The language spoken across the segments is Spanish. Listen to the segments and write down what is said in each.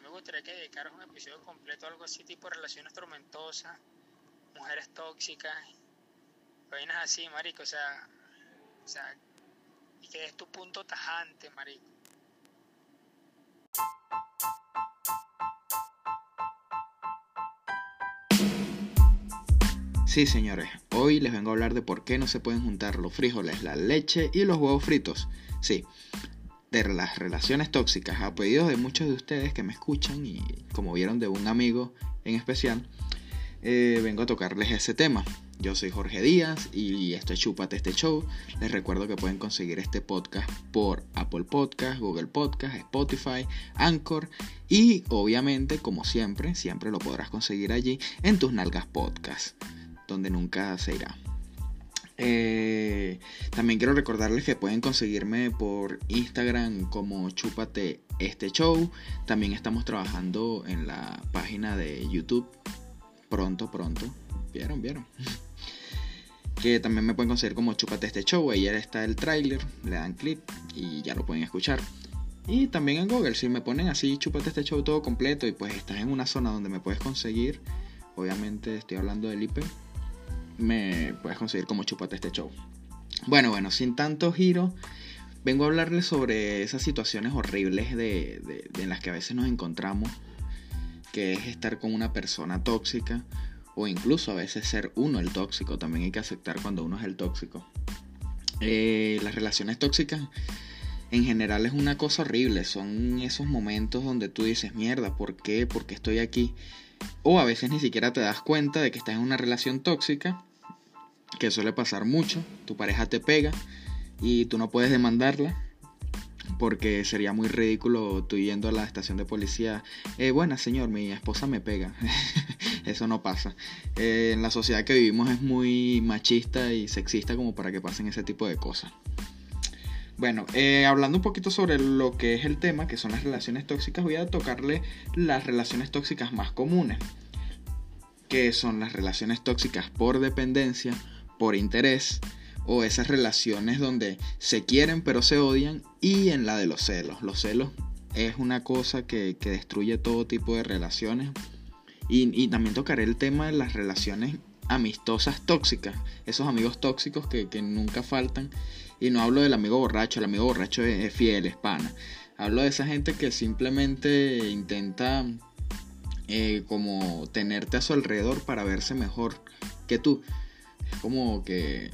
me gustaría que dedicaras un episodio completo a algo así, tipo relaciones tormentosas, mujeres tóxicas, vainas así, marico, o sea, o sea, y que es tu punto tajante, marico. Sí, señores, hoy les vengo a hablar de por qué no se pueden juntar los frijoles, la leche y los huevos fritos. Sí, de las relaciones tóxicas, a pedido de muchos de ustedes que me escuchan y como vieron de un amigo en especial, eh, vengo a tocarles ese tema. Yo soy Jorge Díaz y esto es Chúpate este show. Les recuerdo que pueden conseguir este podcast por Apple Podcast, Google Podcast, Spotify, Anchor y obviamente, como siempre, siempre lo podrás conseguir allí en tus nalgas podcast donde nunca se irá. Eh, también quiero recordarles que pueden conseguirme por Instagram como Chúpate este show. También estamos trabajando en la página de YouTube. Pronto, pronto. ¿Vieron? ¿Vieron? que también me pueden conseguir como Chúpate este show. Ahí ya está el tráiler, le dan clip y ya lo pueden escuchar. Y también en Google, si me ponen así Chúpate este show todo completo y pues estás en una zona donde me puedes conseguir, obviamente estoy hablando del IP, me puedes conseguir como chupate este show. Bueno, bueno, sin tanto giro, vengo a hablarles sobre esas situaciones horribles de, en las que a veces nos encontramos, que es estar con una persona tóxica o incluso a veces ser uno el tóxico, también hay que aceptar cuando uno es el tóxico. Eh, las relaciones tóxicas en general es una cosa horrible, son esos momentos donde tú dices, mierda, ¿por qué? ¿Por qué estoy aquí? O a veces ni siquiera te das cuenta de que estás en una relación tóxica, que suele pasar mucho. Tu pareja te pega y tú no puedes demandarla porque sería muy ridículo tú yendo a la estación de policía. Eh, buena señor, mi esposa me pega. Eso no pasa. Eh, en la sociedad que vivimos es muy machista y sexista como para que pasen ese tipo de cosas. Bueno, eh, hablando un poquito sobre lo que es el tema, que son las relaciones tóxicas, voy a tocarle las relaciones tóxicas más comunes, que son las relaciones tóxicas por dependencia, por interés, o esas relaciones donde se quieren pero se odian, y en la de los celos. Los celos es una cosa que, destruye todo tipo de relaciones. Y, también tocaré el tema de las relaciones amistosas tóxicas, esos amigos tóxicos que, que nunca faltan y no hablo del amigo borracho, el amigo borracho es, fiel, es pana. Hablo de esa gente que simplemente intenta eh, como tenerte a su alrededor para verse mejor que tú. Es como que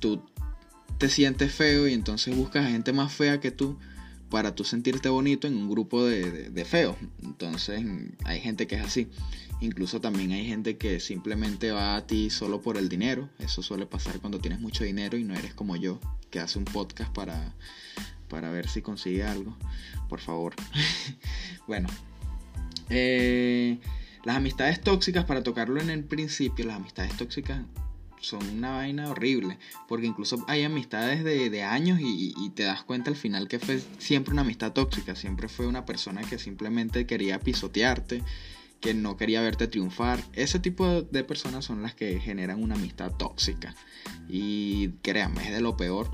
tú te sientes feo y entonces buscas a gente más fea que tú para tú sentirte bonito en un grupo de, de feos. Entonces hay gente que es así. Incluso también hay gente que simplemente va a ti solo por el dinero. Eso suele pasar cuando tienes mucho dinero y no eres como yo, que hace un podcast para, para ver si consigue algo. Por favor. bueno. Eh, las amistades tóxicas, para tocarlo en el principio, las amistades tóxicas son una vaina horrible. Porque incluso hay amistades de, años y, y, te das cuenta al final que fue siempre una amistad tóxica. Siempre fue una persona que simplemente quería pisotearte que no quería verte triunfar. Ese tipo de personas son las que generan una amistad tóxica. Y créanme, es de lo peor.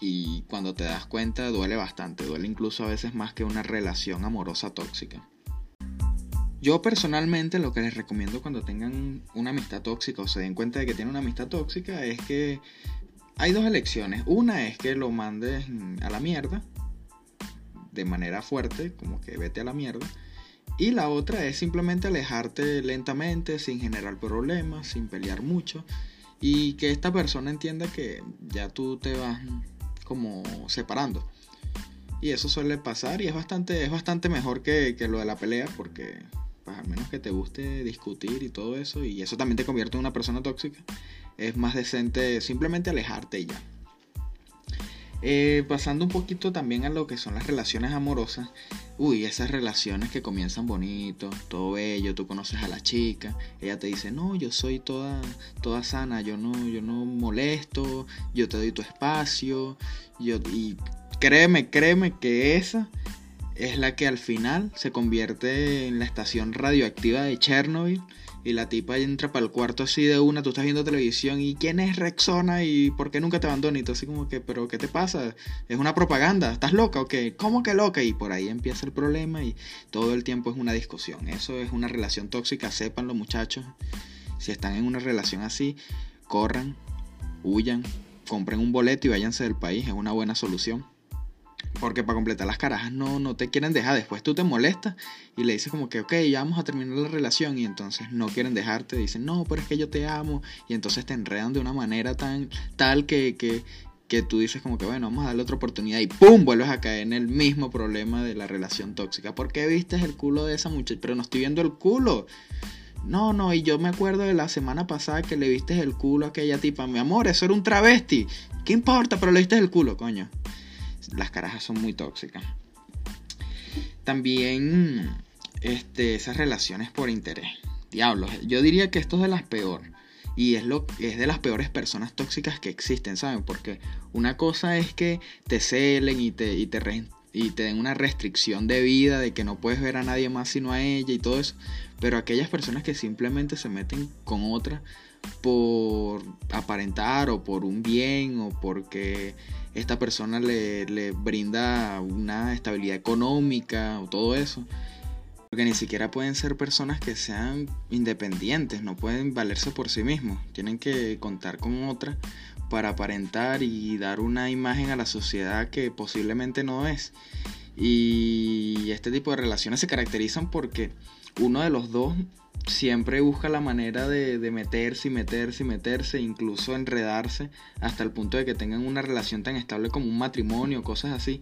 Y cuando te das cuenta duele bastante, duele incluso a veces más que una relación amorosa tóxica. Yo personalmente lo que les recomiendo cuando tengan una amistad tóxica o se den cuenta de que tienen una amistad tóxica es que hay dos elecciones. Una es que lo mandes a la mierda de manera fuerte, como que vete a la mierda. Y la otra es simplemente alejarte lentamente, sin generar problemas, sin pelear mucho. Y que esta persona entienda que ya tú te vas como separando. Y eso suele pasar y es bastante, es bastante mejor que, lo de la pelea porque pues al menos que te guste discutir y todo eso y eso también te convierte en una persona tóxica, es más decente simplemente alejarte ya. Eh, pasando un poquito también a lo que son las relaciones amorosas. Uy, esas relaciones que comienzan bonito, todo bello, tú conoces a la chica, ella te dice, no, yo soy toda, toda sana, yo no, yo no molesto, yo te doy tu espacio, yo, y créeme, créeme que esa es la que al final se convierte en la estación radioactiva de Chernobyl y la tipa entra para el cuarto así de una, tú estás viendo televisión y quién es Rexona y por qué nunca te abandona y tú así como que, pero ¿qué te pasa? Es una propaganda, ¿estás loca o qué? ¿Cómo que loca? Y por ahí empieza el problema y todo el tiempo es una discusión. Eso es una relación tóxica, sepan los muchachos. Si están en una relación así, corran, huyan, compren un boleto y váyanse del país, es una buena solución. Porque para completar las carajas no, no te quieren dejar. Después tú te molestas y le dices como que, ok, ya vamos a terminar la relación. Y entonces no quieren dejarte. Dicen, no, pero es que yo te amo. Y entonces te enredan de una manera tan tal que, que, que tú dices como que, bueno, vamos a darle otra oportunidad. Y ¡pum! Vuelves a caer en el mismo problema de la relación tóxica. ¿Por qué viste el culo de esa muchacha? Pero no estoy viendo el culo. No, no, y yo me acuerdo de la semana pasada que le viste el culo a aquella tipa. Mi amor, eso era un travesti. ¿Qué importa? Pero le viste el culo, coño las carajas son muy tóxicas. También este, esas relaciones por interés. Diablos, yo diría que esto es de las peores. Y es, lo, es de las peores personas tóxicas que existen, ¿saben? Porque una cosa es que te celen y te, y te, y te den una restricción de vida, de que no puedes ver a nadie más sino a ella y todo eso. Pero aquellas personas que simplemente se meten con otra por aparentar o por un bien o porque esta persona le, brinda una estabilidad económica o todo eso. Porque ni siquiera pueden ser personas que sean independientes, no pueden valerse por sí mismos. Tienen que contar con otra para aparentar y dar una imagen a la sociedad que posiblemente no es. Y este tipo de relaciones se caracterizan porque uno de los dos siempre busca la manera de, meterse y meterse y meterse, incluso enredarse hasta el punto de que tengan una relación tan estable como un matrimonio, cosas así.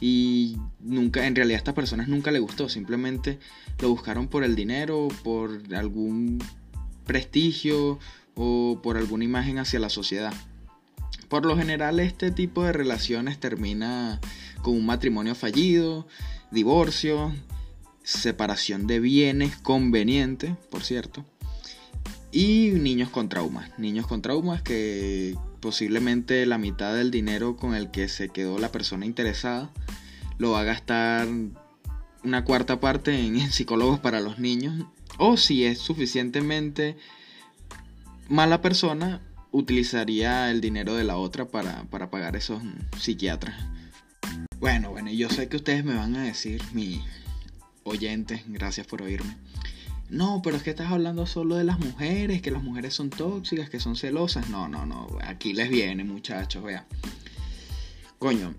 Y nunca, en realidad a estas personas nunca le gustó, simplemente lo buscaron por el dinero, por algún prestigio o por alguna imagen hacia la sociedad. Por lo general este tipo de relaciones termina con un matrimonio fallido, divorcio, separación de bienes conveniente, por cierto, y niños con traumas. Niños con traumas que posiblemente la mitad del dinero con el que se quedó la persona interesada lo va a gastar una cuarta parte en, psicólogos para los niños. O si es suficientemente mala persona, utilizaría el dinero de la otra para, para pagar esos psiquiatras. Bueno, bueno, yo sé que ustedes me van a decir, mi, oyentes, gracias por oírme. No, pero es que estás hablando solo de las mujeres, que las mujeres son tóxicas, que son celosas. No, no, no, aquí les viene, muchachos, vea. Coño,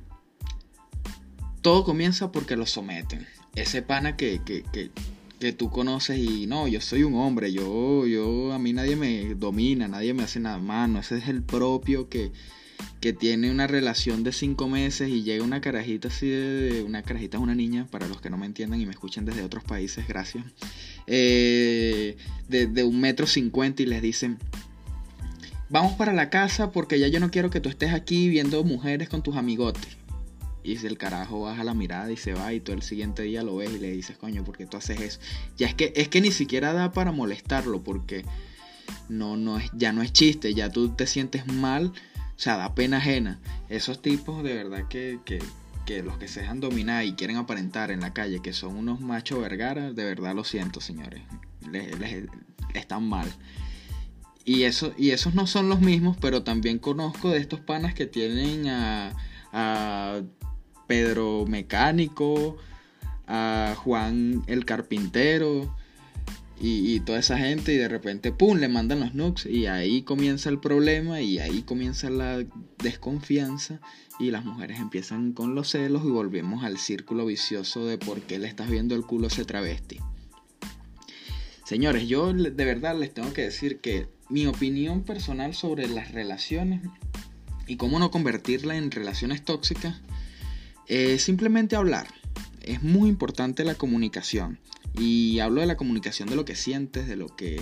todo comienza porque lo someten. Ese pana que, que, que, que, tú conoces y no, yo soy un hombre, yo, yo, a mí nadie me domina, nadie me hace nada más, no, ese es el propio que, que tiene una relación de cinco meses y llega una carajita así de, una carajita es una niña para los que no me entiendan y me escuchan desde otros países gracias eh, de, un metro cincuenta y les dicen vamos para la casa porque ya yo no quiero que tú estés aquí viendo mujeres con tus amigotes y el carajo baja la mirada y se va y tú el siguiente día lo ves y le dices coño ¿por qué tú haces eso? ya es que es que ni siquiera da para molestarlo porque no no es ya no es chiste ya tú te sientes mal o sea, da pena ajena. Esos tipos de verdad que, los que se dejan dominar y quieren aparentar en la calle que son unos machos vergaras, de verdad lo siento, señores. Les, están mal. Y, eso, y esos no son los mismos, pero también conozco de estos panas que tienen a, a Pedro Mecánico, a Juan el Carpintero, y, toda esa gente y de repente, ¡pum!, le mandan los nukes y ahí comienza el problema y ahí comienza la desconfianza y las mujeres empiezan con los celos y volvemos al círculo vicioso de por qué le estás viendo el culo a ese travesti. Señores, yo de verdad les tengo que decir que mi opinión personal sobre las relaciones y cómo no convertirla en relaciones tóxicas es simplemente hablar. Es muy importante la comunicación. Y hablo de la comunicación de lo que sientes, de lo que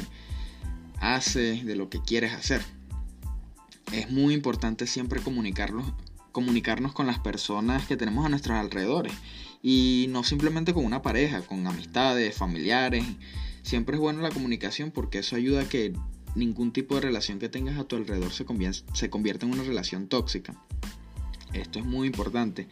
haces, de lo que quieres hacer. Es muy importante siempre comunicarnos, comunicarnos con las personas que tenemos a nuestros alrededores. Y no simplemente con una pareja, con amistades, familiares. Siempre es bueno la comunicación porque eso ayuda a que ningún tipo de relación que tengas a tu alrededor se, convierta en una relación tóxica. Esto es muy importante.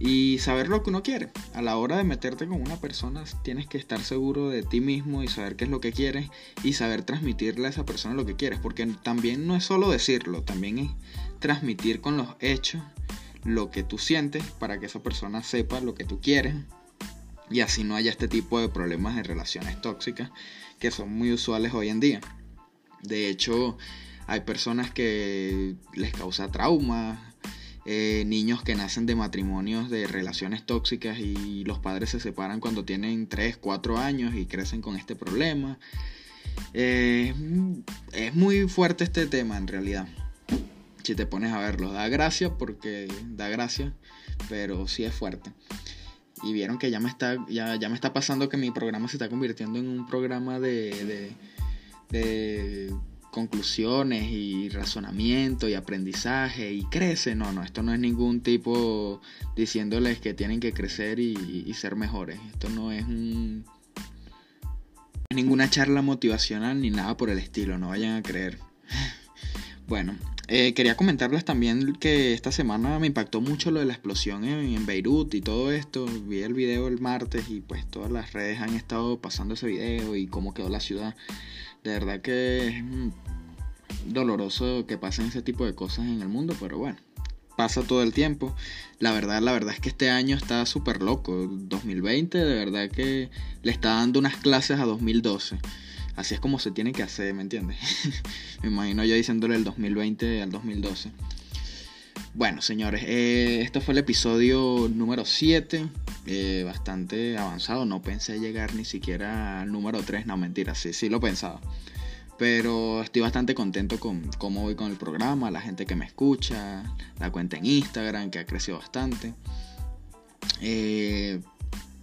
Y saber lo que uno quiere. A la hora de meterte con una persona tienes que estar seguro de ti mismo y saber qué es lo que quieres y saber transmitirle a esa persona lo que quieres, porque también no es solo decirlo, también es transmitir con los hechos lo que tú sientes para que esa persona sepa lo que tú quieres y así no haya este tipo de problemas de relaciones tóxicas que son muy usuales hoy en día. De hecho, hay personas que les causa trauma, eh, niños que nacen de matrimonios de relaciones tóxicas y los padres se separan cuando tienen 3, 4 años y crecen con este problema. Eh, es muy fuerte este tema en realidad. Si te pones a verlo, da gracia porque da gracia, pero sí es fuerte. Y vieron que ya me está, ya, ya me está pasando que mi programa se está convirtiendo en un programa de, de conclusiones y razonamiento y aprendizaje y crece. No, no, esto no es ningún tipo diciéndoles que tienen que crecer y, ser mejores. Esto no es un, ninguna charla motivacional ni nada por el estilo, no vayan a creer. Bueno, eh, quería comentarles también que esta semana me impactó mucho lo de la explosión en, en, Beirut y todo esto. Vi el video el martes y pues todas las redes han estado pasando ese video y cómo quedó la ciudad. De verdad que es doloroso que pasen ese tipo de cosas en el mundo, pero bueno, pasa todo el tiempo. La verdad, la verdad es que este año está súper loco. 2020 de verdad que le está dando unas clases a 2012. Así es como se tiene que hacer, ¿me entiendes? Me imagino yo diciéndole el 2020 al 2012. Bueno, señores, eh, esto fue el episodio número 7. Eh, bastante avanzado. No pensé llegar ni siquiera al número 3. No, mentira, sí, sí lo pensaba. Pero estoy bastante contento con cómo voy con el programa, la gente que me escucha, la cuenta en Instagram que ha crecido bastante. Eh,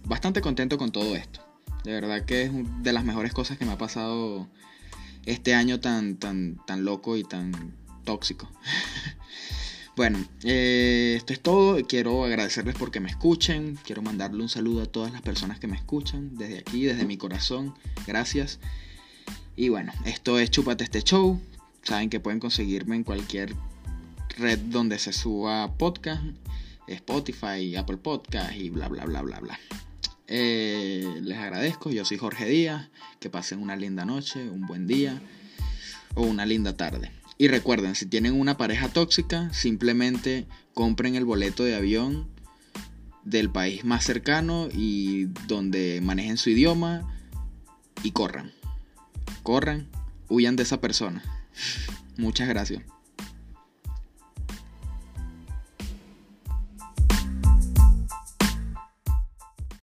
bastante contento con todo esto. De verdad que es de las mejores cosas que me ha pasado este año tan, tan, tan loco y tan tóxico. Bueno, eh, esto es todo. Quiero agradecerles porque me escuchen. Quiero mandarle un saludo a todas las personas que me escuchan desde aquí, desde mi corazón. Gracias. Y bueno, esto es Chupate este show. Saben que pueden conseguirme en cualquier red donde se suba podcast. Spotify, Apple Podcast y bla bla bla bla bla. Eh, les agradezco. Yo soy Jorge Díaz. Que pasen una linda noche, un buen día o una linda tarde. Y recuerden, si tienen una pareja tóxica, simplemente compren el boleto de avión del país más cercano y donde manejen su idioma y corran. Corran, huyan de esa persona. Muchas gracias.